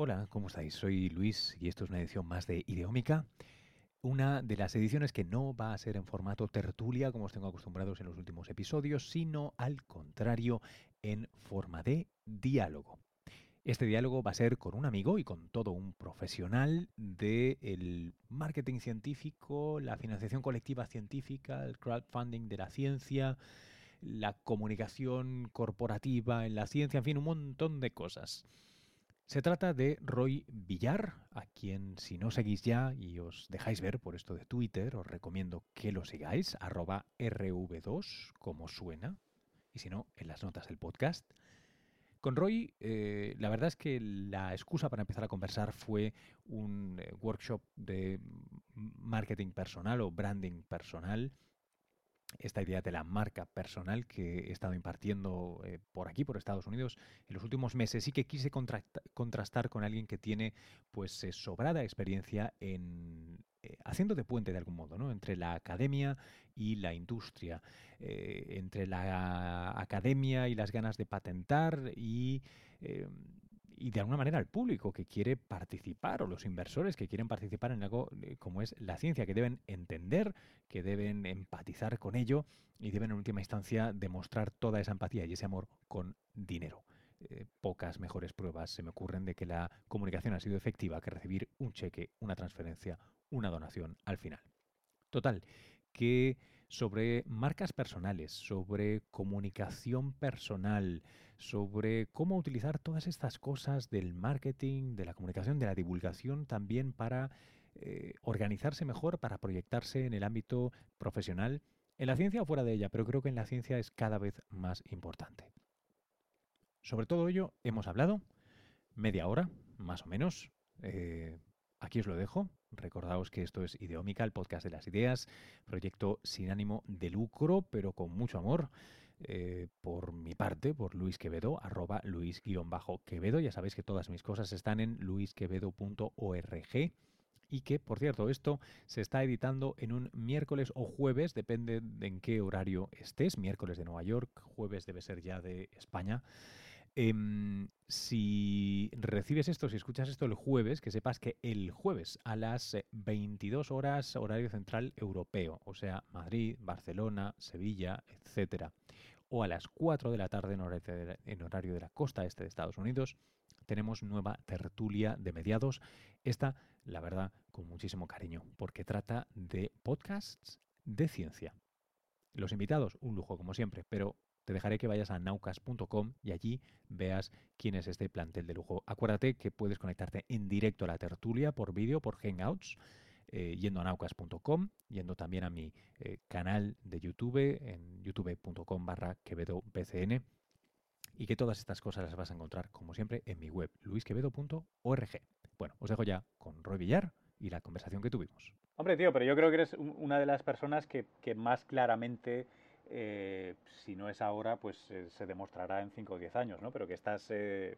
Hola, ¿cómo estáis? Soy Luis y esto es una edición más de Ideómica. Una de las ediciones que no va a ser en formato tertulia, como os tengo acostumbrados en los últimos episodios, sino al contrario, en forma de diálogo. Este diálogo va a ser con un amigo y con todo un profesional del marketing científico, la financiación colectiva científica, el crowdfunding de la ciencia, la comunicación corporativa en la ciencia, en fin, un montón de cosas. Se trata de Roy Villar, a quien si no seguís ya y os dejáis ver por esto de Twitter, os recomiendo que lo sigáis, arroba rv2, como suena, y si no, en las notas del podcast. Con Roy, eh, la verdad es que la excusa para empezar a conversar fue un eh, workshop de marketing personal o branding personal esta idea de la marca personal que he estado impartiendo eh, por aquí, por Estados Unidos, en los últimos meses y que quise contrastar con alguien que tiene pues eh, sobrada experiencia en eh, haciendo de puente de algún modo, ¿no? Entre la academia y la industria, entre la academia y las ganas de patentar y y de alguna manera al público que quiere participar o los inversores que quieren participar en algo eh, como es la ciencia, que deben entender, que deben empatizar con ello y deben en última instancia demostrar toda esa empatía y ese amor con dinero. Eh, pocas mejores pruebas se me ocurren de que la comunicación ha sido efectiva que recibir un cheque, una transferencia, una donación al final. Total, que sobre marcas personales, sobre comunicación personal, sobre cómo utilizar todas estas cosas del marketing, de la comunicación, de la divulgación también para eh, organizarse mejor, para proyectarse en el ámbito profesional, en la ciencia o fuera de ella, pero creo que en la ciencia es cada vez más importante. Sobre todo ello hemos hablado media hora, más o menos. Eh, aquí os lo dejo. Recordaos que esto es Ideómica, el podcast de las ideas, proyecto sin ánimo de lucro, pero con mucho amor. Eh, por mi parte, por Luis Quevedo, arroba Luis-Quevedo. Ya sabéis que todas mis cosas están en luisquevedo.org. Y que, por cierto, esto se está editando en un miércoles o jueves, depende de en qué horario estés. Miércoles de Nueva York, jueves debe ser ya de España. Em, si recibes esto, si escuchas esto el jueves, que sepas que el jueves a las 22 horas horario central europeo, o sea, Madrid, Barcelona, Sevilla, etcétera, o a las 4 de la tarde en horario de la costa este de Estados Unidos, tenemos nueva tertulia de mediados. Esta, la verdad, con muchísimo cariño, porque trata de podcasts de ciencia. Los invitados, un lujo como siempre, pero te dejaré que vayas a naucas.com y allí veas quién es este plantel de lujo. Acuérdate que puedes conectarte en directo a la tertulia por vídeo, por Hangouts, eh, yendo a naucas.com, yendo también a mi eh, canal de YouTube en youtube.com barra quevedobcn y que todas estas cosas las vas a encontrar, como siempre, en mi web, luisquevedo.org. Bueno, os dejo ya con Roy Villar y la conversación que tuvimos. Hombre, tío, pero yo creo que eres una de las personas que más claramente eh, si no es ahora, pues eh, se demostrará en 5 o 10 años, ¿no? Pero que estás eh,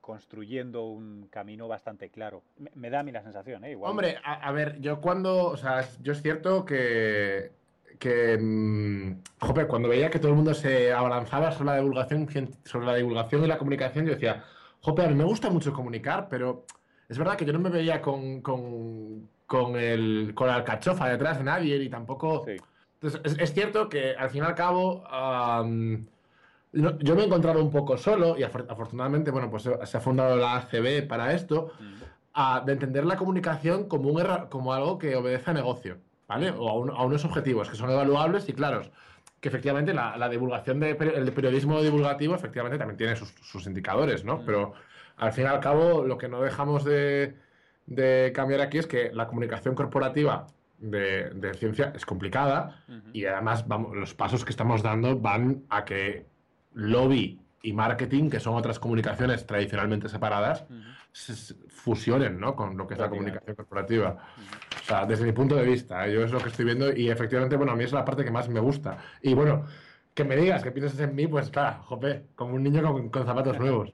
construyendo un camino bastante claro. Me, da a mí la sensación, ¿eh? Igual. Hombre, a, ver, yo cuando, o sea, yo es cierto que, que mm, joder, cuando veía que todo el mundo se abalanzaba sobre la divulgación, sobre la divulgación y la comunicación, yo decía, joder, a mí me gusta mucho comunicar, pero es verdad que yo no me veía con, con, con, el, con la alcachofa detrás de nadie y tampoco... Entonces, es, cierto que al fin y al cabo yo me he encontrado un poco solo y afortunadamente, bueno, pues se ha fundado la ACB para esto, de entender la comunicación como, un como algo que obedece a negocio, ¿vale? O a, unos objetivos que son evaluables y claros. Que efectivamente la, divulgación de el periodismo divulgativo efectivamente también tiene sus, indicadores, ¿no? Pero al fin y al cabo lo que no dejamos de, de cambiar aquí es que la comunicación corporativa de, ciencia es complicada y además vamos, los pasos que estamos dando van a que lobby y marketing, que son otras comunicaciones tradicionalmente separadas, se fusionen ¿no? con lo que es la comunicación corporativa. O sea, desde mi punto de vista, ¿eh? yo es lo que estoy viendo y efectivamente, bueno, a mí es la parte que más me gusta. Y bueno, que me digas que piensas en mí, pues claro, jope, como un niño con, zapatos nuevos.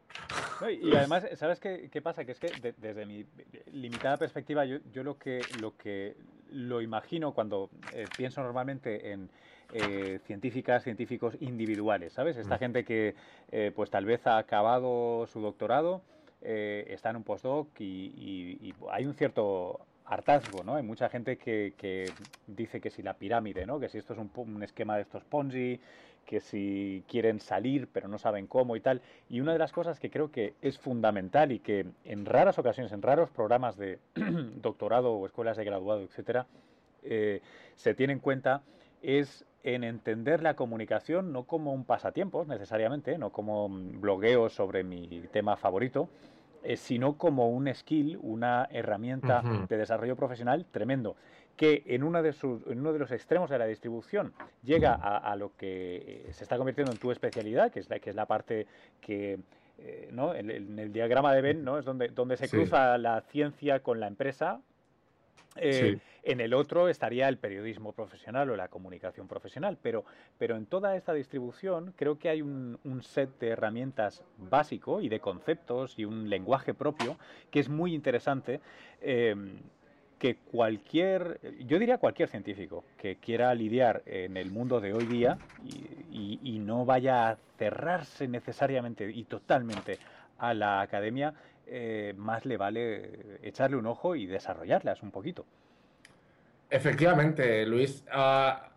Y además, ¿sabes qué, qué, pasa? Que es que desde mi limitada perspectiva, yo, yo, lo que lo que lo imagino cuando eh, pienso normalmente en eh, científicas, científicos individuales, ¿sabes? Esta mm. gente que eh, pues tal vez ha acabado su doctorado eh, está en un postdoc y, hay un cierto hartazgo, ¿no? Hay mucha gente que, dice que si la pirámide, ¿no? Que si esto es un, esquema de estos Ponzi, que si quieren salir pero no saben cómo y tal. Y una de las cosas que creo que es fundamental y que en raras ocasiones, en raros programas de doctorado o escuelas de graduado, etcétera, eh, se tiene en cuenta es en entender la comunicación no como un pasatiempo necesariamente, no como blogueo sobre mi tema favorito, eh, sino como un skill, una herramienta de desarrollo profesional tremendo, que en, una de sus, en uno de los extremos de la distribución llega a, lo que se está convirtiendo en tu especialidad, que es la, que es la parte que... Eh, ¿no? En, el diagrama de Venn ¿no? es donde, donde se cruza la ciencia con la empresa, eh, en el otro estaría el periodismo profesional o la comunicación profesional, pero, pero en toda esta distribución creo que hay un, set de herramientas básico y de conceptos y un lenguaje propio que es muy interesante. Que cualquier, yo diría cualquier científico que quiera lidiar en el mundo de hoy día y no vaya a cerrarse necesariamente y totalmente a la academia, eh, más le vale echarle un ojo y desarrollarlas un poquito. Efectivamente, Luis. Ah,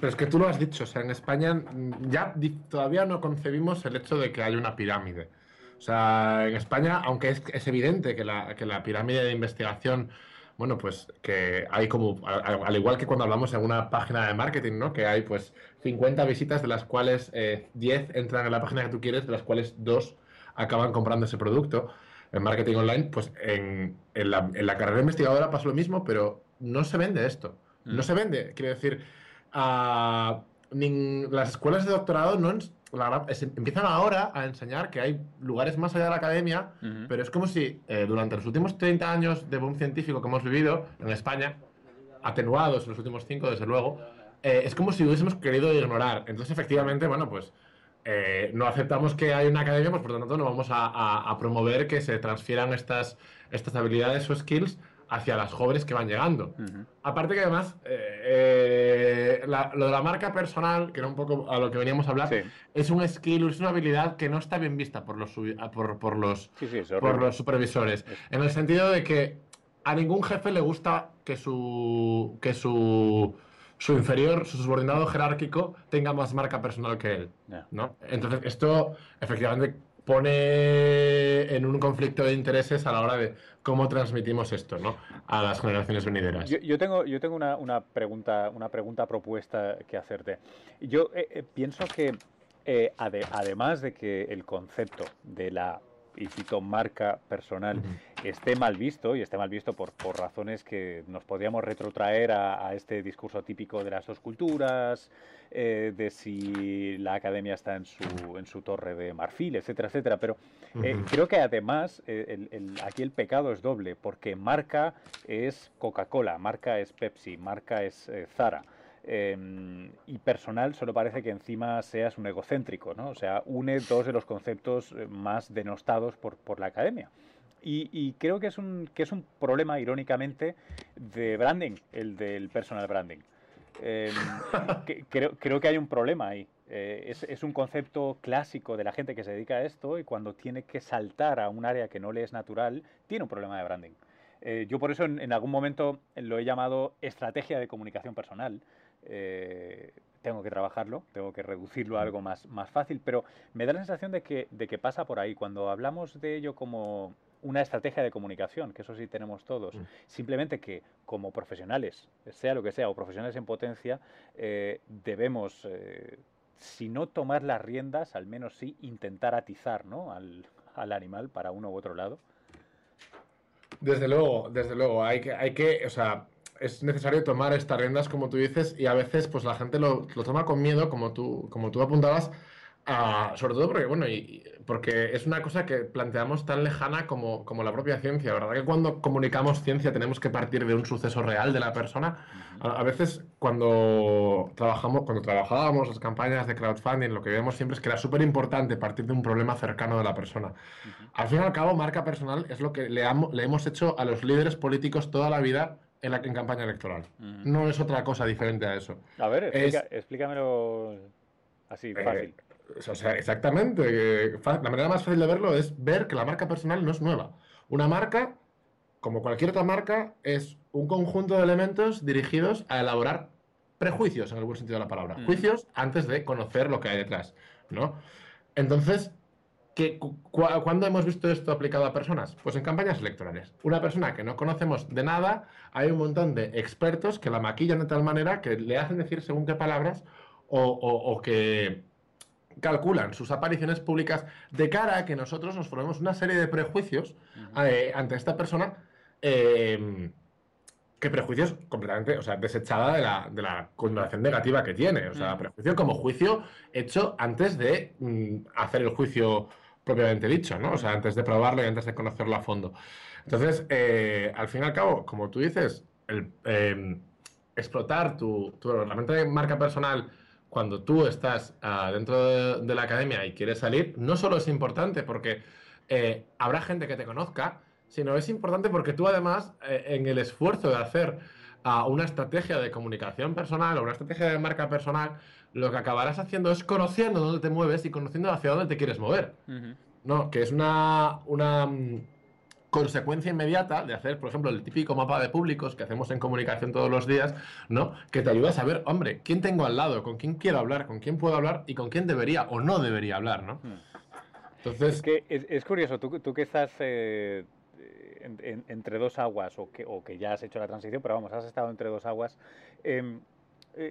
pero es que tú lo has dicho, o sea, en España ya todavía no concebimos el hecho de que hay una pirámide. O sea, en España, aunque es, evidente que la, que la, pirámide de investigación, bueno, pues que hay como, al, igual que cuando hablamos en una página de marketing, ¿no? Que hay pues 50 visitas de las cuales 10 eh, entran en la página que tú quieres, de las cuales 2 acaban comprando ese producto en marketing online, pues en, la, carrera investigadora pasa lo mismo, pero no se vende esto. No mm. se vende. Quiero decir, las escuelas de doctorado no empiezan ahora a enseñar que hay lugares más allá de la academia, pero es como si eh, durante los últimos 30 años de boom científico que hemos vivido en España, atenuados en los últimos 5, desde luego, eh, es como si hubiésemos querido ignorar. Entonces, efectivamente, bueno, pues eh, no aceptamos que hay una academia, pues por lo tanto no vamos a, promover que se transfieran estas, estas habilidades o skills hacia las jóvenes que van llegando. Aparte que además, eh, eh, lo de la marca personal, que era un poco a lo que veníamos a hablar, es un skill, es una habilidad que no está bien vista por los, por, los, por los supervisores. En el sentido de que a ningún jefe le gusta que su, que su su inferior, su subordinado jerárquico, tenga más marca personal que él. ¿no? Entonces, esto efectivamente pone en un conflicto de intereses a la hora de cómo transmitimos esto ¿no? a las generaciones venideras. Yo, tengo, yo tengo una, pregunta, una pregunta propuesta que hacerte. Yo eh, eh, pienso que eh, además de que el concepto de la y cito marca personal, esté mal visto, y esté mal visto por, por razones que nos podríamos retrotraer a, este discurso típico de las dos culturas, eh, de si la academia está en su, en su torre de marfil, etcétera, etcétera. Pero eh, creo que además eh, aquí el pecado es doble, porque marca es Coca-Cola, marca es Pepsi, marca es Zara. Em, y personal solo parece que encima seas un egocéntrico, ¿no? O sea, une dos de los conceptos eh, más denostados por, por la academia. Y, creo que es, un, que es un problema, irónicamente, de branding, el del personal branding. Em, creo, creo, que hay un problema ahí. Eh, es, es, un concepto clásico de la gente que se dedica a esto y cuando tiene que saltar a un área que no le es natural, tiene un problema de branding. Eh, yo por eso en, algún momento lo he llamado estrategia de comunicación personal, eh, tengo que trabajarlo, tengo que reducirlo a algo más, más fácil, pero me da la sensación de que, de que pasa por ahí. Cuando hablamos de ello como una estrategia de comunicación, que eso sí tenemos todos, mm. simplemente que como profesionales, sea lo que sea, o profesionales en potencia, eh, debemos, eh, si no tomar las riendas, al menos sí intentar atizar ¿no? al, al animal para uno u otro lado. Desde luego, desde luego, hay que, hay que, o sea, es necesario tomar estas riendas, como tú dices, y a veces pues la gente lo, toma con miedo, como tú, como tú apuntabas, sobre todo porque, bueno, y, porque es una cosa que planteamos tan lejana como, como, la propia ciencia, ¿verdad? Que cuando comunicamos ciencia tenemos que partir de un suceso real de la persona. A, veces cuando trabajamos, cuando trabajábamos las campañas de crowdfunding, lo que vemos siempre es que era súper importante partir de un problema cercano de la persona. Al fin y al cabo, marca personal es lo que le, le hemos hecho a los líderes políticos toda la vida en, la, en campaña electoral. No es otra cosa diferente a eso. A ver, explícamelo así, eh, fácil. O sea, exactamente. La manera más fácil de verlo es ver que la marca personal no es nueva. Una marca, como cualquier otra marca, es un conjunto de elementos dirigidos a elaborar prejuicios, en el buen sentido de la palabra. Mm. Juicios antes de conocer lo que hay detrás, ¿no? Entonces, ¿cuándo hemos visto esto aplicado a personas? Pues en campañas electorales. Una persona que no conocemos de nada, hay un montón de expertos que la maquillan de tal manera que le hacen decir según qué palabras o, que calculan sus apariciones públicas de cara a que nosotros nos formemos una serie de prejuicios eh, ante esta persona. Eh, que prejuicios completamente, o sea, desechada de la, de la connotación negativa que tiene. O sea, prejuicio como juicio hecho antes de mm, hacer el juicio propiamente dicho, ¿no? O sea, antes de probarlo y antes de conocerlo a fondo. Entonces, eh, al fin y al cabo, como tú dices, em, explotar tu, tu herramienta de marca personal cuando tú estás ah, dentro de, la academia y quieres salir, no solo es importante porque eh, habrá gente que te conozca, sino es importante porque tú además, eh, en el esfuerzo de hacer ah, una estrategia de comunicación personal o una estrategia de marca personal, lo que acabarás haciendo es conociendo dónde te mueves y conociendo hacia dónde te quieres mover. ¿no? Que es una, una mm, consecuencia inmediata de hacer, por ejemplo, el típico mapa de públicos que hacemos en comunicación todos los días, ¿no? Que te ayuda a saber, hombre, quién tengo al lado, con quién quiero hablar, con quién puedo hablar y con quién debería o no debería hablar, ¿no? Entonces... Es que es, curioso, tú, tú que estás eh, entre dos aguas o que, o que ya has hecho la transición, pero vamos, has estado entre dos aguas. Eh,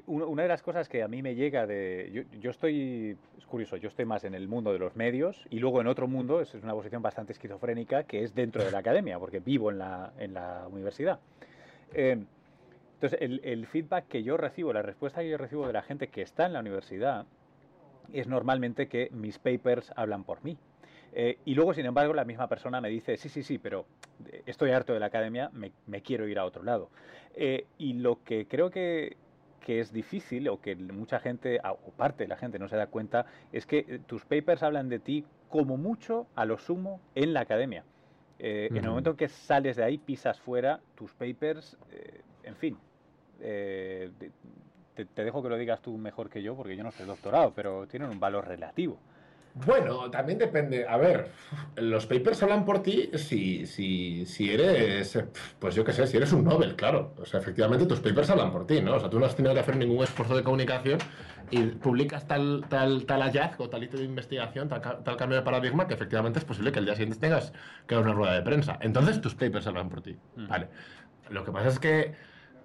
una de las cosas que a mí me llega de... Yo, estoy, es curioso, yo estoy más en el mundo de los medios y luego en otro mundo, es una posición bastante esquizofrénica, que es dentro de la academia, porque vivo en la, en la universidad. Eh, entonces, el, el, feedback que yo recibo, la respuesta que yo recibo de la gente que está en la universidad, es normalmente que mis papers hablan por mí. Eh, y luego, sin embargo, la misma persona me dice, sí, sí, sí, pero estoy harto de la academia, me, me quiero ir a otro lado. y lo que creo que que es difícil o que mucha gente, o parte de la gente no se da cuenta, es que eh, tus papers hablan de ti como mucho, a lo sumo, en la academia. Eh, en el momento en que sales de ahí, pisas fuera, tus papers, eh, en fin, te, te, dejo que lo digas tú mejor que yo, porque yo no soy doctorado, pero tienen un valor relativo. Bueno, también depende. A ver, los papers hablan por ti si, si, si eres, pues yo qué sé, si eres un Nobel, claro. O sea, efectivamente tus papers hablan por ti, ¿no? O sea, tú no has tenido que hacer ningún esfuerzo de comunicación y publicas tal, tal, tal hallazgo, tal hito de investigación, tal, tal, cambio de paradigma que efectivamente es posible que el día siguiente tengas que dar una rueda de prensa. Entonces tus papers hablan por ti. Mm. Vale. Lo que pasa es que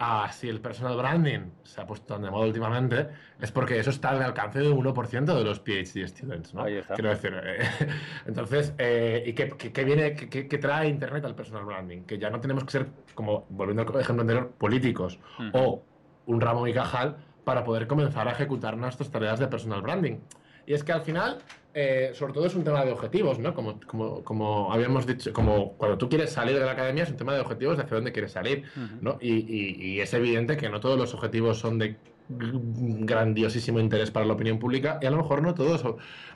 Ah, si el personal branding se ha puesto tan de moda últimamente, es porque eso está al alcance de un 1% de los PhD students, ¿no? Quiero decir, eh, entonces, eh, ¿y qué, viene, qué, trae Internet al personal branding? Que ya no tenemos que ser, como volviendo al ejemplo anterior, políticos o un ramo y cajal para poder comenzar a ejecutar nuestras tareas de personal branding. Y es que al final eh, sobre todo es un tema de objetivos, ¿no? Como, como, como, habíamos dicho, como cuando tú quieres salir de la academia es un tema de objetivos de hacia dónde quieres salir, ¿no? Y, es evidente que no todos los objetivos son de grandiosísimo interés para la opinión pública y a lo mejor no todos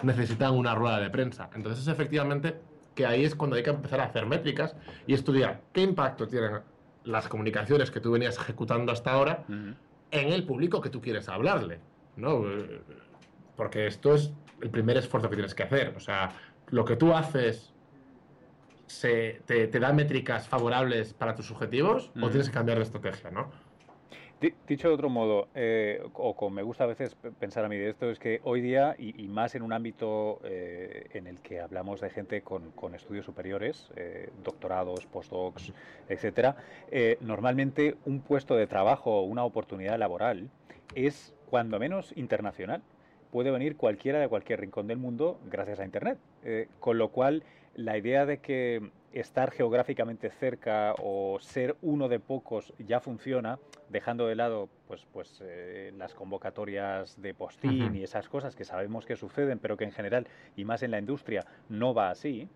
necesitan una rueda de prensa. Entonces, efectivamente, que ahí es cuando hay que empezar a hacer métricas y estudiar qué impacto tienen las comunicaciones que tú venías ejecutando hasta ahora en el público que tú quieres hablarle, ¿no? Porque esto es el primer esfuerzo que tienes que hacer. O sea, lo que tú haces se, te, da métricas favorables para tus objetivos o tienes que cambiar de estrategia, ¿no? Dicho de otro modo, eh, o como me gusta a veces pensar a mí de esto, es que hoy día, y, más en un ámbito eh, en el que hablamos de gente con, estudios superiores, eh, doctorados, postdocs, etcétera, normalmente un puesto de trabajo o una oportunidad laboral es cuando menos internacional puede venir cualquiera de cualquier rincón del mundo gracias a Internet. Eh, con lo cual, la idea de que estar geográficamente cerca o ser uno de pocos ya funciona, dejando de lado pues, pues, eh, las convocatorias de postín y esas cosas que sabemos que suceden, pero que en general, y más en la industria, no va así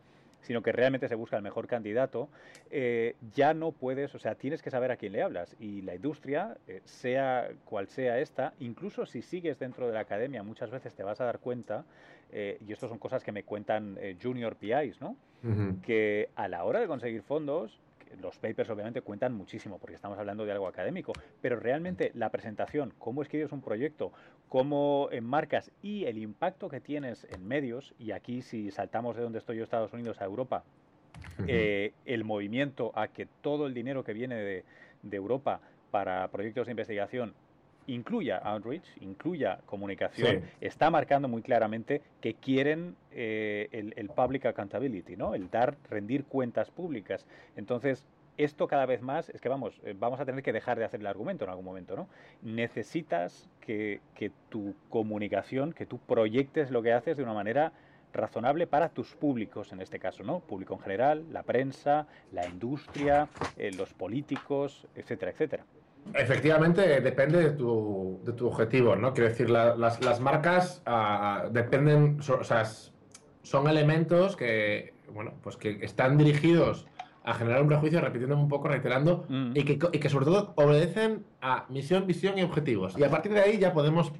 sino que realmente se busca el mejor candidato, eh, ya no puedes, o sea, tienes que saber a quién le hablas. Y la industria, eh, sea cual sea esta, incluso si sigues dentro de la academia, muchas veces te vas a dar cuenta, eh, y esto son cosas que me cuentan junior PIs, ¿no? Que a la hora de conseguir fondos, los papers obviamente cuentan muchísimo porque estamos hablando de algo académico, pero realmente la presentación, cómo escribes un proyecto, cómo enmarcas y el impacto que tienes en medios, y aquí si saltamos de donde estoy yo, Estados Unidos, a Europa, eh, el movimiento a que todo el dinero que viene de, Europa para proyectos de investigación incluya outreach, incluya comunicación, está marcando muy claramente que quieren eh, el, el, public accountability, ¿no? El dar, rendir cuentas públicas. Entonces, esto cada vez más es que vamos, eh, vamos a tener que dejar de hacer el argumento en algún momento, ¿no? Necesitas que, que tu comunicación, que tú proyectes lo que haces de una manera razonable para tus públicos en este caso, ¿no? Público en general, la prensa, la industria, eh, los políticos, etcétera, etcétera. Efectivamente, depende de tu, de tu objetivo, ¿no? Quiero decir, las, las, marcas ah, dependen, o sea, son elementos que, bueno, pues que están dirigidos a generar un prejuicio, repitiendo un poco, reiterando, mm. y, que, y, que, sobre todo obedecen a misión, visión y objetivos. Y a partir de ahí ya podemos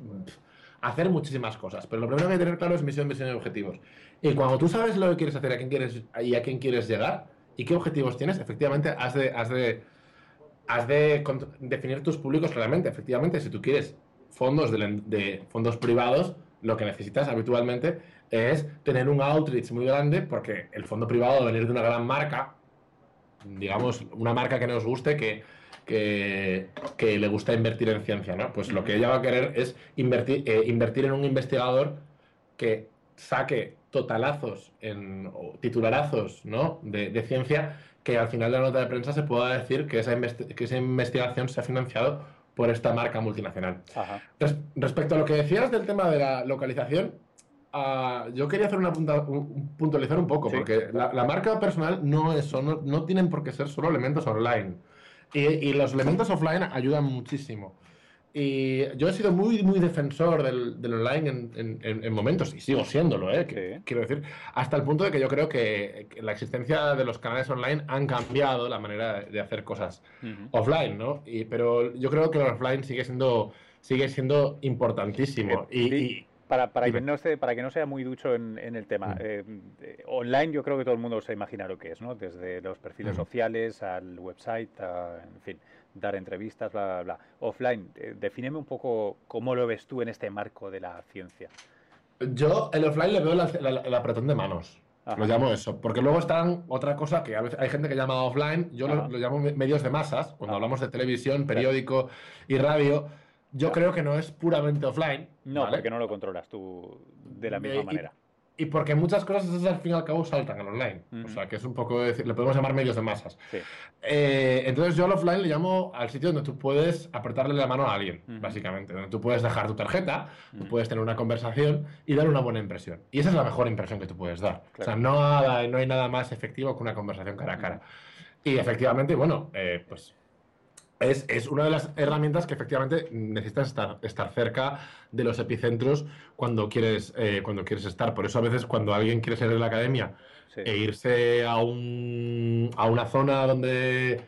hacer muchísimas cosas, pero lo primero que hay que tener claro es misión, visión y objetivos. Y cuando tú sabes lo que quieres hacer, a quién quieres y a quién quieres llegar y qué objetivos tienes, efectivamente has de, has de, has de definir tus públicos claramente. Efectivamente, si tú quieres fondos de, fondos privados, lo que necesitas habitualmente es tener un outreach muy grande porque el fondo privado va venir de una gran marca, digamos, una marca que nos guste, que que, le gusta invertir en ciencia, ¿no? Pues lo que ella va a querer es invertir, eh, invertir en un investigador que saque totalazos, en, o titularazos, ¿no? De, ciencia, que al final de la nota de prensa se pueda decir que esa, que esa investigación se ha financiado por esta marca multinacional. respecto a lo que decías del tema de la localización, ah, yo quería hacer una punta, puntualizar un poco, porque la, marca personal no, es, no, no tienen por qué ser solo elementos online. Y, los elementos offline ayudan muchísimo. Y yo he sido muy, muy defensor del, del online en, en, momentos, y sigo siéndolo, ¿eh? quiero decir, hasta el punto de que yo creo que, la existencia de los canales online han cambiado la manera de hacer cosas offline, ¿no? Y, pero yo creo que el offline sigue siendo, sigue siendo importantísimo. y, para, para, que no para que no sea muy ducho en, el tema, eh, eh, online yo creo que todo el mundo se imagina lo que es, ¿no? Desde los perfiles sociales al website, en fin, dar entrevistas, bla, bla, bla. Offline, eh, defíneme un poco cómo lo ves tú en este marco de la ciencia. Yo el offline le veo el apretón de manos. Lo llamo eso. Porque luego están otra cosa que a veces hay gente que llama offline, yo lo, llamo medios de masas, cuando hablamos de televisión, periódico y radio yo creo que no es puramente offline. No, porque no lo controlas tú de la misma manera. Y porque muchas cosas esas al fin y al cabo saltan al online. O sea, que es un poco, decir, le podemos llamar medios de masas. Eh, entonces yo al offline le llamo al sitio donde tú puedes apretarle la mano a alguien, básicamente. Donde tú puedes dejar tu tarjeta, tú puedes tener una conversación y dar una buena impresión. Y esa es la mejor impresión que tú puedes dar. O sea, no, no hay nada más efectivo que una conversación cara a cara. Y efectivamente, bueno, eh, pues es, una de las herramientas que efectivamente necesitas estar, estar cerca de los epicentros cuando quieres, eh, cuando quieres estar. Por eso a veces cuando alguien quiere ser en la academia e irse a, un, a una zona donde,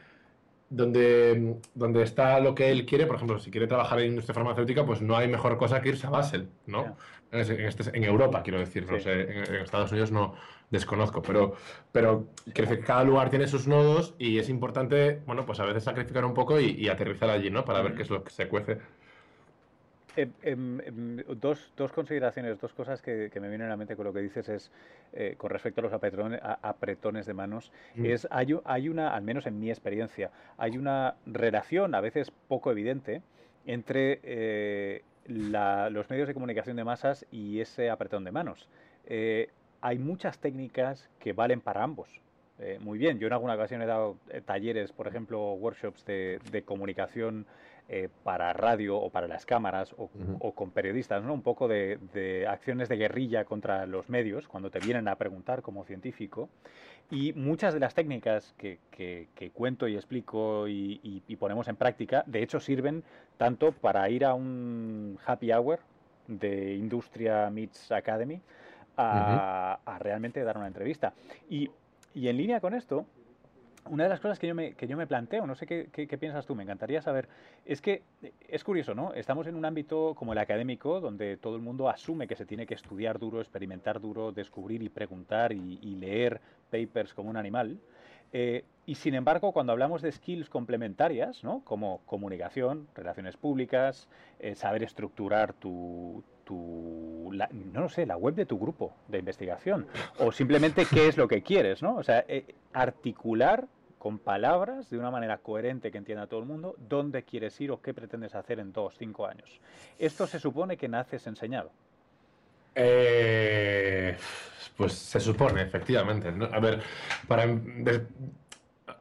donde, donde está lo que él quiere, por ejemplo, si quiere trabajar en industria farmacéutica, pues no hay mejor cosa que irse a Basel, ¿no? En, Europa, quiero decir, no sé, en, Estados Unidos no, desconozco, pero, pero quiero decir, cada lugar tiene sus nodos y es importante, bueno, pues a veces sacrificar un poco y, aterrizar allí, ¿no? Para ver qué es lo que se cuece. Em, em, em, dos, dos, consideraciones, dos cosas que, me vienen a la mente con lo que dices es, eh, con respecto a los apretones, apretones de manos, mm. es hay, hay, una, al menos en mi experiencia, hay una relación a veces poco evidente entre eh, los medios de comunicación de masas y ese apretón de manos. Eh, hay muchas técnicas que valen para ambos. Eh, muy bien, yo en alguna ocasión he dado eh, talleres, por ejemplo, workshops de, comunicación eh, para radio o para las cámaras o, con periodistas, ¿no? Un poco de, acciones de guerrilla contra los medios cuando te vienen a preguntar como científico. Y muchas de las técnicas que, cuento y explico y, y, ponemos en práctica, de hecho, sirven tanto para ir a un happy hour de Industria Meets Academy, a, realmente dar una entrevista. Y, en línea con esto, una de las cosas que yo me, que yo me planteo, no sé qué, qué, piensas tú, me encantaría saber, es que es curioso, ¿no? Estamos en un ámbito como el académico, donde todo el mundo asume que se tiene que estudiar duro, experimentar duro, descubrir y preguntar y, leer papers como un animal. Eh, y sin embargo, cuando hablamos de skills complementarias, ¿no? como comunicación, relaciones públicas, eh, saber estructurar tu, tu no sé, la web de tu grupo de investigación, o simplemente qué es lo que quieres, ¿no? O sea, eh, articular con palabras, de una manera coherente que entienda todo el mundo, dónde quieres ir o qué pretendes hacer en dos, cinco años. Esto se supone que naces enseñado. Eh, pues se supone, efectivamente. A ver, para,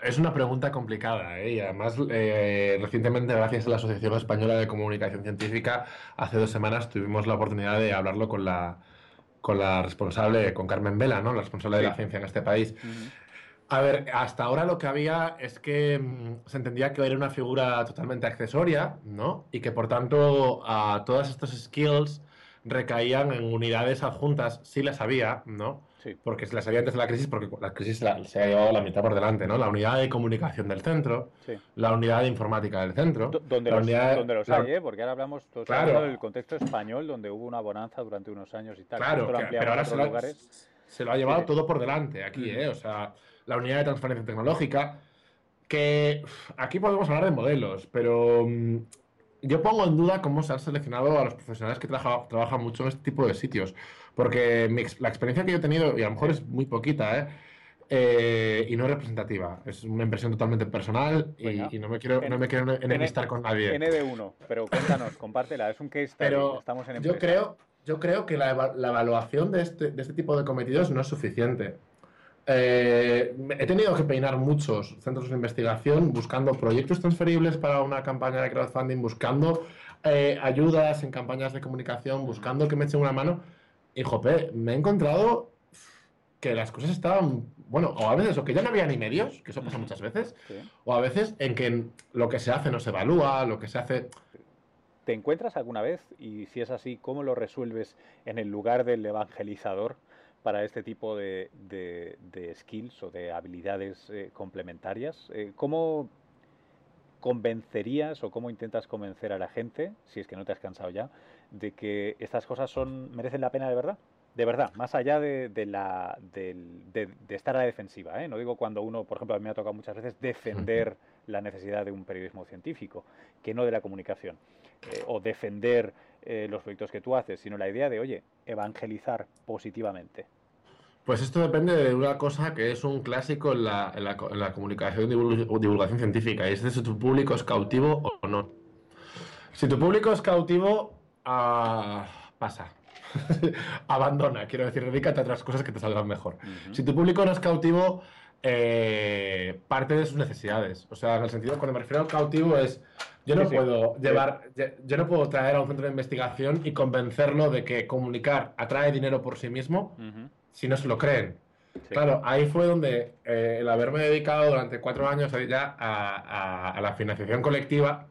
es una pregunta complicada, ¿eh? y además eh, recientemente, gracias a la Asociación Española de Comunicación Científica, hace dos semanas tuvimos la oportunidad de hablarlo con la, con la responsable, con Carmen Vela, ¿no? la responsable de la ciencia en este país. A ver, hasta ahora lo que había es que mm, se entendía que era una figura totalmente accesoria, ¿no? Y que por tanto a todas estos skills recaían en unidades adjuntas, sí las había, ¿no? Porque se las había antes de la crisis, porque la crisis se, ha llevado la mitad por delante, ¿no? La unidad de comunicación del centro, la unidad de informática del centro. donde, los, donde los hay, ¿eh? Porque ahora hablamos claro. del contexto español, donde hubo una bonanza durante unos años y tal. Claro, pero ahora se lo, se lo, ha llevado todo por delante aquí, ¿eh? O sea, la unidad de transferencia tecnológica, que aquí podemos hablar de modelos, pero mm, yo pongo en duda cómo se han seleccionado a los profesionales que trabajan mucho en este tipo de sitios. Porque la experiencia que yo he tenido, y a lo mejor es muy poquita, ¿eh? Eh, y no es representativa. Es una impresión totalmente personal y, no me quiero, no me quiero enemistar con nadie. ND1, pero cuéntanos, compártela. Es un case study. Pero Estamos en yo creo, yo creo que la, la evaluación de este, de este, tipo de cometidos no es suficiente. Eh, he tenido que peinar muchos centros de investigación buscando proyectos transferibles para una campaña de crowdfunding, buscando ayudas en campañas de comunicación, buscando que me echen una mano y jope, me he encontrado que las cosas estaban, bueno, o a veces o que ya no había ni medios, que eso pasa muchas veces, o a veces en que lo que se hace no se evalúa, lo que se hace... ¿Te encuentras alguna vez, y si es así, cómo lo resuelves en el lugar del evangelizador para este tipo de, skills o de habilidades eh, complementarias? Eh, ¿Cómo convencerías o cómo intentas convencer a la gente, si es que no te has cansado ya, de que estas cosas son merecen la pena de verdad? De verdad, más allá de, la, de, estar a la defensiva. ¿eh? No digo cuando uno, por ejemplo, a mí me ha tocado muchas veces defender la necesidad de un periodismo científico, que no de la comunicación, eh, o defender eh, los proyectos que tú haces, sino la idea de, oye, evangelizar positivamente. Pues esto depende de una cosa que es un clásico en la, en la, comunicación o divulgación científica, y es de si tu público es cautivo o no. Si tu público es cautivo, pasa. Abandona, quiero decir, dedícate a otras cosas que te salgan mejor. Si tu público no es cautivo, eh, parte de sus necesidades. O sea, en el sentido, cuando me refiero al cautivo es, yo no puedo llevar, yo no puedo traer a un centro de investigación y convencerlo de que comunicar atrae dinero por sí mismo si no se lo creen. Claro, ahí fue donde eh, el haberme dedicado durante cuatro años ya a, la financiación colectiva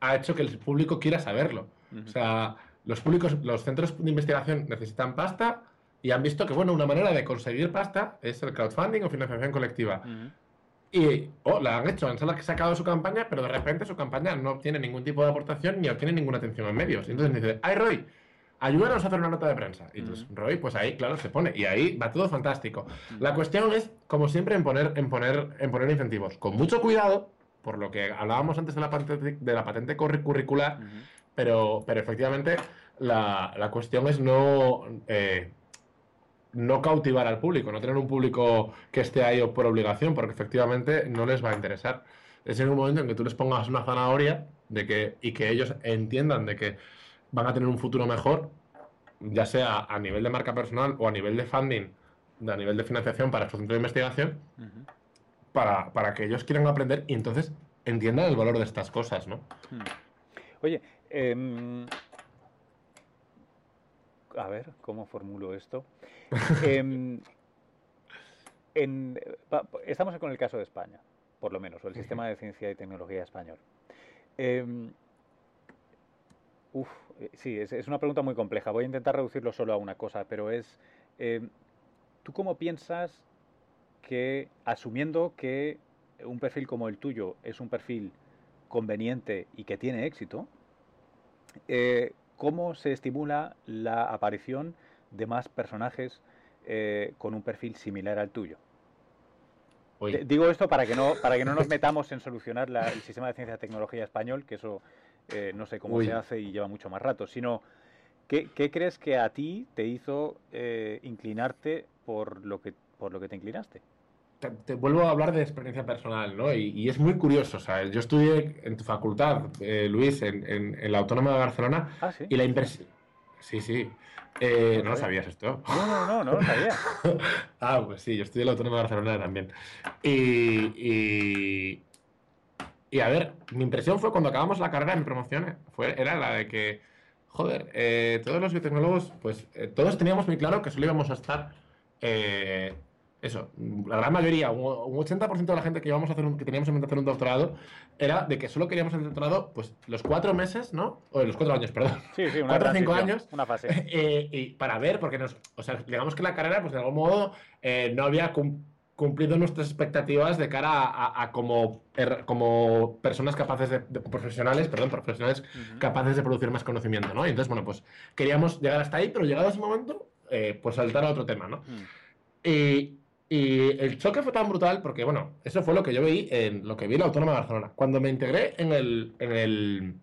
ha hecho que el público quiera saberlo. O sea, los públicos, los centros de investigación necesitan pasta y han visto que, bueno, una manera de conseguir pasta es el crowdfunding o financiación colectiva. Y oh, la han hecho, han sacado su campaña, pero de repente su campaña no obtiene ningún tipo de aportación ni obtiene ninguna atención en medios. Y entonces dice, ay Roy, ayúdanos a hacer una nota de prensa. Y entonces Roy, pues ahí, claro, se pone. Y ahí va todo fantástico. La cuestión es, como siempre, en poner, en poner, en poner incentivos. Con mucho cuidado, por lo que hablábamos antes de la patente, de la patente curricular, pero, pero efectivamente la, la cuestión es no, eh, no cautivar al público, no tener un público que esté ahí por obligación, porque efectivamente no les va a interesar. Es en un momento en que tú les pongas una zanahoria de que, y que ellos entiendan de que van a tener un futuro mejor, ya sea a nivel de marca personal o a nivel de funding, a nivel de financiación para su centro de investigación, para, para, que ellos quieran aprender y entonces entiendan el valor de estas cosas, ¿no? Oye, em, a ver, ¿cómo formulo esto? Em, estamos con el caso de España, por lo menos, o el sistema de ciencia y tecnología español. Em, uf, eh, sí, es, una pregunta muy compleja. Voy a intentar reducirlo solo a una cosa, pero es, ¿tú cómo piensas que, asumiendo que un perfil como el tuyo es un perfil conveniente y que tiene éxito, eh, ¿cómo se estimula la aparición de más personajes eh, con un perfil similar al tuyo? Digo esto para que no para que no nos metamos en solucionar el sistema de ciencia y tecnología español, que eso eh, no sé cómo se hace y lleva mucho más rato, sino ¿qué, crees que a ti te hizo inclinarte por lo que por lo que te inclinaste? Te, vuelvo a hablar de experiencia personal, ¿no? Y, es muy curioso, ¿sabes? Yo estudié en tu facultad, eh, Luis, en, la Autónoma de Barcelona, ¿Ah, sí? y la impresión... Sí, sí. Eh, no, lo sabías esto? No, no, no, no lo sabía. ah, pues sí, yo estudié en la Autónoma de Barcelona también. Y, y, a ver, mi impresión fue cuando acabamos la carrera, mi promoción fue, era la de que, joder, eh, todos los biotecnólogos, pues eh, todos teníamos muy claro que solo íbamos a estar eso, la gran mayoría, un 80% de la gente que íbamos a hacer que teníamos en mente hacer un doctorado, era de que solo queríamos hacer doctorado, pues los cuatro meses, ¿no? O los cuatro años, perdón. Sí, sí, una cuatro o cinco años. Una fase. Eh, y para ver, porque nos, o sea, digamos que la carrera, pues de algún modo, eh, no había cumplido nuestras expectativas de cara a, como, er, como personas capaces de, profesionales, perdón, profesionales capaces de producir más conocimiento, ¿no? Y entonces, bueno, pues queríamos llegar hasta ahí, pero llegado ese momento, eh, pues saltar a otro tema, ¿no? Mm. Y y el choque fue tan brutal porque, bueno, eso fue lo que yo vi en lo que vi en la Autónoma de Barcelona. Cuando me integré en el, en el,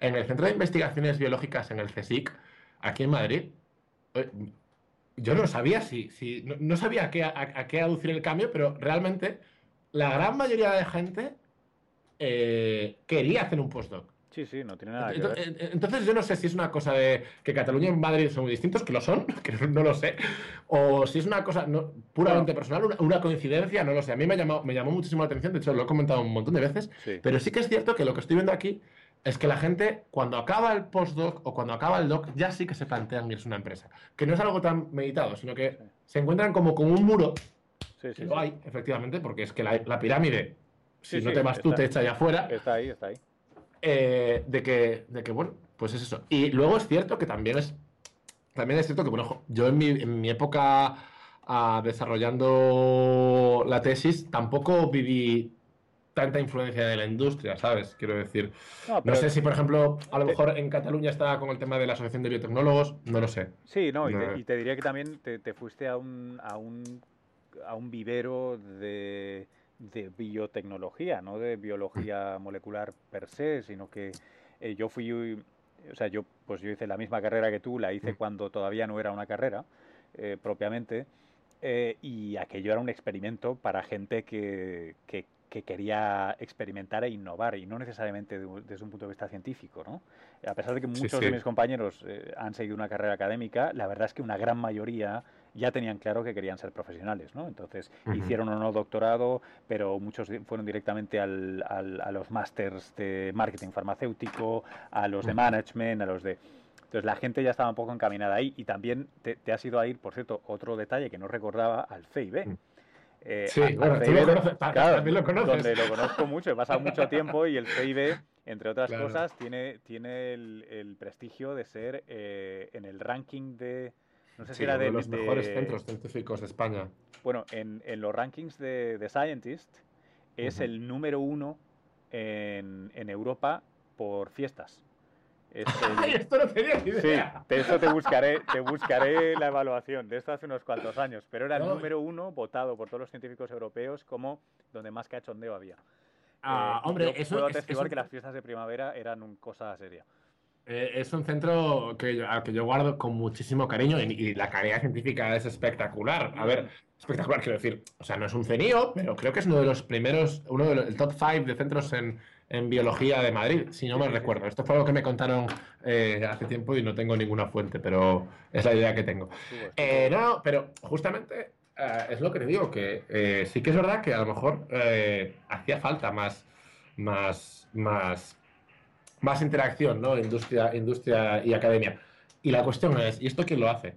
en el Centro de Investigaciones Biológicas en el CSIC, aquí en Madrid, eh, yo no sabía si, si no, sabía a qué, qué aducir el cambio, pero realmente la gran mayoría de gente eh, quería hacer un postdoc. Sí, sí, no tiene nada que ver. Entonces yo no sé si es una cosa de que Cataluña y Madrid son muy distintos, que lo son, que no, lo sé, o si es una cosa puramente personal, una, coincidencia, no lo sé. A mí me llamó, me llamó muchísimo la atención, de hecho lo he comentado un montón de veces, pero sí que es cierto que lo que estoy viendo aquí es que la gente cuando acaba el postdoc o cuando acaba el doc ya sí que se plantean irse a una empresa, que no es algo tan meditado, sino que se encuentran como con un muro, sí, sí, lo hay, efectivamente, porque es que la, pirámide, si no te vas tú, te echa allá afuera. Está ahí, está ahí. Eh, de, que, de que, bueno, pues es eso. Y luego es cierto que también es, también es cierto que, bueno, yo en mi, en mi época ah, desarrollando la tesis tampoco viví tanta influencia de la industria, ¿sabes? Quiero decir, no, sé si, por ejemplo, a lo mejor en Cataluña está con el tema de la Asociación de Biotecnólogos, no lo sé. Sí, no, y te, diría que también te, te fuiste a un, a un, a un vivero de de biotecnología, no de biología molecular per se, sino que eh, yo fui, o sea, yo pues yo hice la misma carrera que tú, la hice mm. cuando todavía no era una carrera eh, propiamente, eh, y aquello era un experimento para gente que, que, quería experimentar e innovar, y no necesariamente desde un punto de vista científico, ¿no? A pesar de que muchos de mis compañeros han seguido una carrera académica, la verdad es que una gran mayoría ya tenían claro que querían ser profesionales, ¿no? Entonces hicieron o no doctorado, pero muchos fueron directamente al, a los másters de marketing farmacéutico, a los de management, a los de... Entonces la gente ya estaba un poco encaminada ahí y también te, te has ido a ir, por cierto, otro detalle que no recordaba, al FEIB. Eh, sí, bueno, tú lo conoces, también lo conoces. Donde lo conozco mucho, he pasado mucho tiempo y el FEIB, entre otras cosas, tiene, tiene el, prestigio de ser eh, en el ranking de no sé si era de, los mejores centros científicos de España. Bueno, en, en los rankings de, de Scientist es el número uno en, en, Europa por fiestas. ¡Ay, esto no tenía ni idea! Sí, de eso te buscaré, te buscaré la evaluación. De esto hace unos cuantos años. Pero era el número uno votado por todos los científicos europeos como donde más cachondeo había. Ah, eh, hombre, eso puedo atestiguar que las fiestas de primavera eran una cosa seria. Eh, es un centro que al que yo guardo con muchísimo cariño y, la calidad científica es espectacular. A ver, espectacular quiero decir. O sea, no es un CENIO, pero creo que es uno de los primeros, uno del top 5 de centros en, biología de Madrid, si no me recuerdo. Esto fue algo que me contaron eh, hace tiempo y no tengo ninguna fuente, pero es la idea que tengo. Eh, no, pero justamente es lo que te digo, que sí que es verdad que a lo mejor hacía falta más, más, más más interacción, ¿no? Industria, industria y academia. Y la cuestión es, ¿y esto quién lo hace?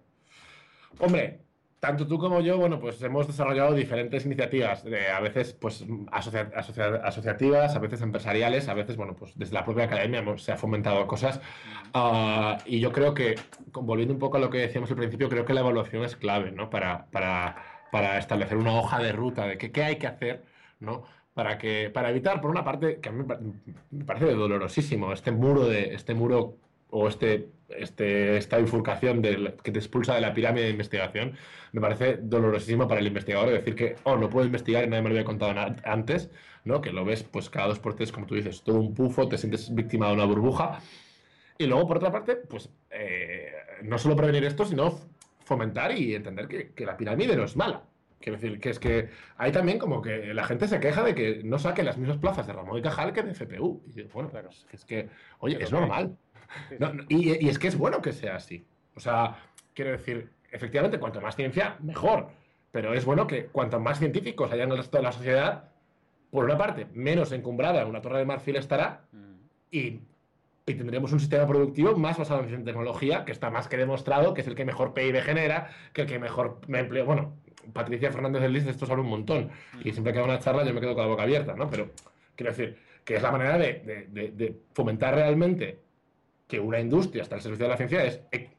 Hombre, tanto tú como yo, bueno, pues hemos desarrollado diferentes iniciativas, de, a veces pues asociativas, a veces empresariales, a veces, bueno, pues desde la propia academia se ha fomentado cosas. Ah, y yo creo que, volviendo un poco a lo que decíamos al principio, creo que la evaluación es clave, ¿no? Para, para, para establecer una hoja de ruta de qué hay que hacer, ¿no? Para que para evitar por una parte que a mí me parece dolorosísimo este muro de este muro o este este, esta bifurcación que te expulsa de la pirámide de investigación, me parece dolorosísimo para el investigador. decir que, oh, no puedo investigar y nadie me lo había contado antes, ¿no? Que lo ves pues cada dos por tres, como tú dices, todo un pufo, te sientes víctima de una burbuja. Y luego, por otra parte, pues eh, no solo prevenir esto, sino fomentar y entender que la pirámide no es mala. Quiero decir, que es que hay también como que la gente se queja de que no saque las mismas plazas de Ramón y Cajal que de FPU. Y bueno, claro. es que, oye, es normal y, es que es bueno que sea así. O sea, quiero decir, efectivamente, cuanto más ciencia, mejor. Pero es bueno que cuanto más científicos haya en el resto de la sociedad, por una parte, menos encumbrada una torre de marfil estará mm. y, tendremos un sistema productivo más basado en tecnología, que está más que demostrado, que es el que mejor PIB genera, que el que mejor me empleo. Bueno, Patricia Fernández del Liz de esto sabe un montón. Y siempre que hago una charla yo me quedo con la boca abierta, ¿no? Pero quiero decir que es la manera de fomentar realmente que una industria está al servicio de la ciencia es, eh,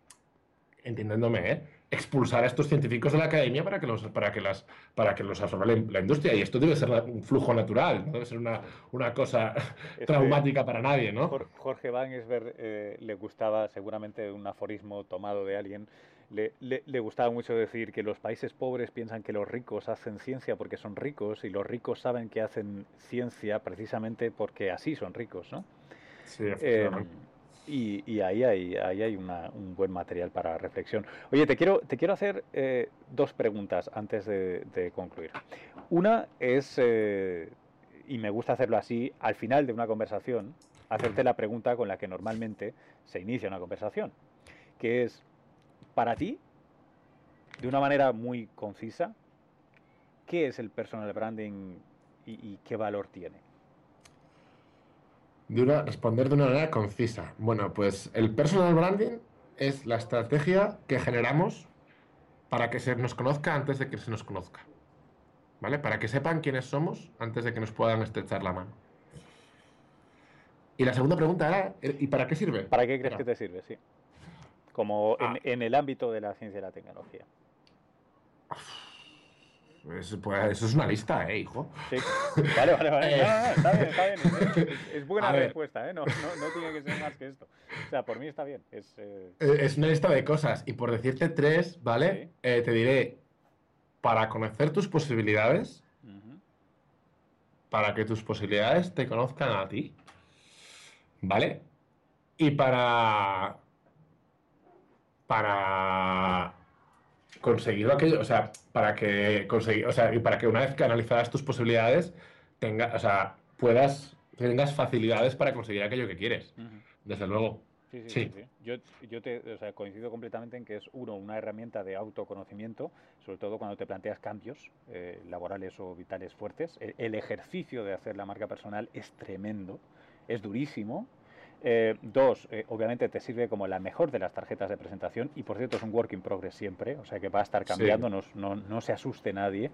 entendiéndome, ¿eh? expulsar a estos científicos de la academia para que los, para que las, para que los absorba la, industria. Y esto debe ser un flujo natural, no debe ser una, una cosa traumática para nadie. ¿no? Jorge Van Esber eh, le gustaba seguramente un aforismo tomado de alguien. Le, le, le, gustaba mucho decir que los países pobres piensan que los ricos hacen ciencia porque son ricos y los ricos saben que hacen ciencia precisamente porque así son ricos, ¿no? Sí, efectivamente. Y, ahí hay, ahí hay un buen material para reflexión. Oye, te quiero, te quiero hacer eh, dos preguntas antes de, concluir. Una es, eh, y me gusta hacerlo así, al final de una conversación, hacerte la pregunta con la que normalmente se inicia una conversación, que es, para ti, de una manera muy concisa, ¿qué es el personal branding y qué valor tiene? De una, responder de una manera concisa. Bueno, pues el personal branding es la estrategia que generamos para que se nos conozca antes de que se nos conozca. ¿Vale? Para que sepan quiénes somos antes de que nos puedan estrechar la mano. Y la segunda pregunta era, ¿y para qué sirve? ¿Para qué crees que te sirve? Sí. Como en, ah. en, el ámbito de la ciencia y la tecnología. Pues, pues, eso es una lista, ¿eh, hijo? Sí. Vale, vale, vale. No, está bien, está bien. Es, buena respuesta, ¿eh? No, tiene que ser más que esto. O sea, por mí está bien. Es, eh, eh, es una lista de cosas. Y por decirte tres, ¿vale? Eh, te diré, para conocer tus posibilidades, para que tus posibilidades te conozcan a ti, ¿vale? Y para... Para conseguido aquello, o sea, para que conseguir, o sea, y para que una vez que analizadas tus posibilidades, tenga, o sea, puedas, tengas facilidades para conseguir aquello que quieres. Desde luego. Sí, sí, sí. Yo, yo te, o sea, coincido completamente en que es, uno, una herramienta de autoconocimiento, sobre todo cuando te planteas cambios eh, laborales o vitales fuertes. el, ejercicio de hacer la marca personal es tremendo, es durísimo, eh, dos, eh, obviamente te sirve como la mejor de las tarjetas de presentación y por cierto es un work in progress siempre, o sea que va a estar cambiando, no, se asuste nadie.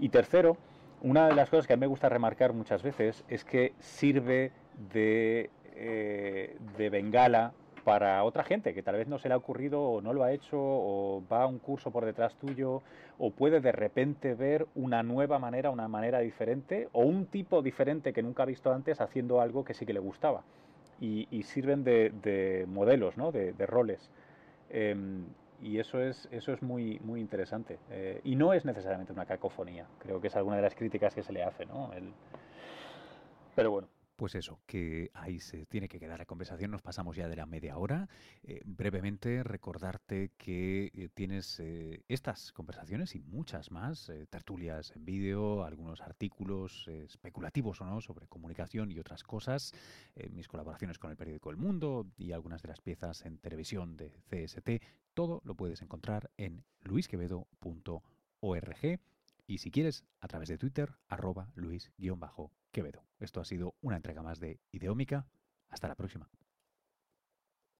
Y tercero, una de las cosas que a mí me gusta remarcar muchas veces es que sirve de, eh, de bengala para otra gente que tal vez no se le ha ocurrido o no lo ha hecho o va a un curso por detrás tuyo o puede de repente ver una nueva manera, una manera diferente o un tipo diferente que nunca ha visto antes haciendo algo que sí que le gustaba y, sirven de, modelos, ¿no? de, roles. Em, y eso es, eso es muy, muy interesante. Eh, y no es necesariamente una cacofonía, creo que es alguna de las críticas que se le hace. ¿no? El... Pero bueno. Pues eso, que ahí se tiene que quedar la conversación. Nos pasamos ya de la media hora. Eh, brevemente, recordarte que eh, tienes eh, estas conversaciones y muchas más, tertulias en vídeo, algunos artículos especulativos o no sobre comunicación y otras cosas, mis colaboraciones con el periódico El Mundo y algunas de las piezas en televisión de CST. Todo lo puedes encontrar en luisquevedo.org y si quieres, a través de Twitter, arroba luis-quevedo. Esto ha sido una entrega más de Ideómica. Hasta la próxima.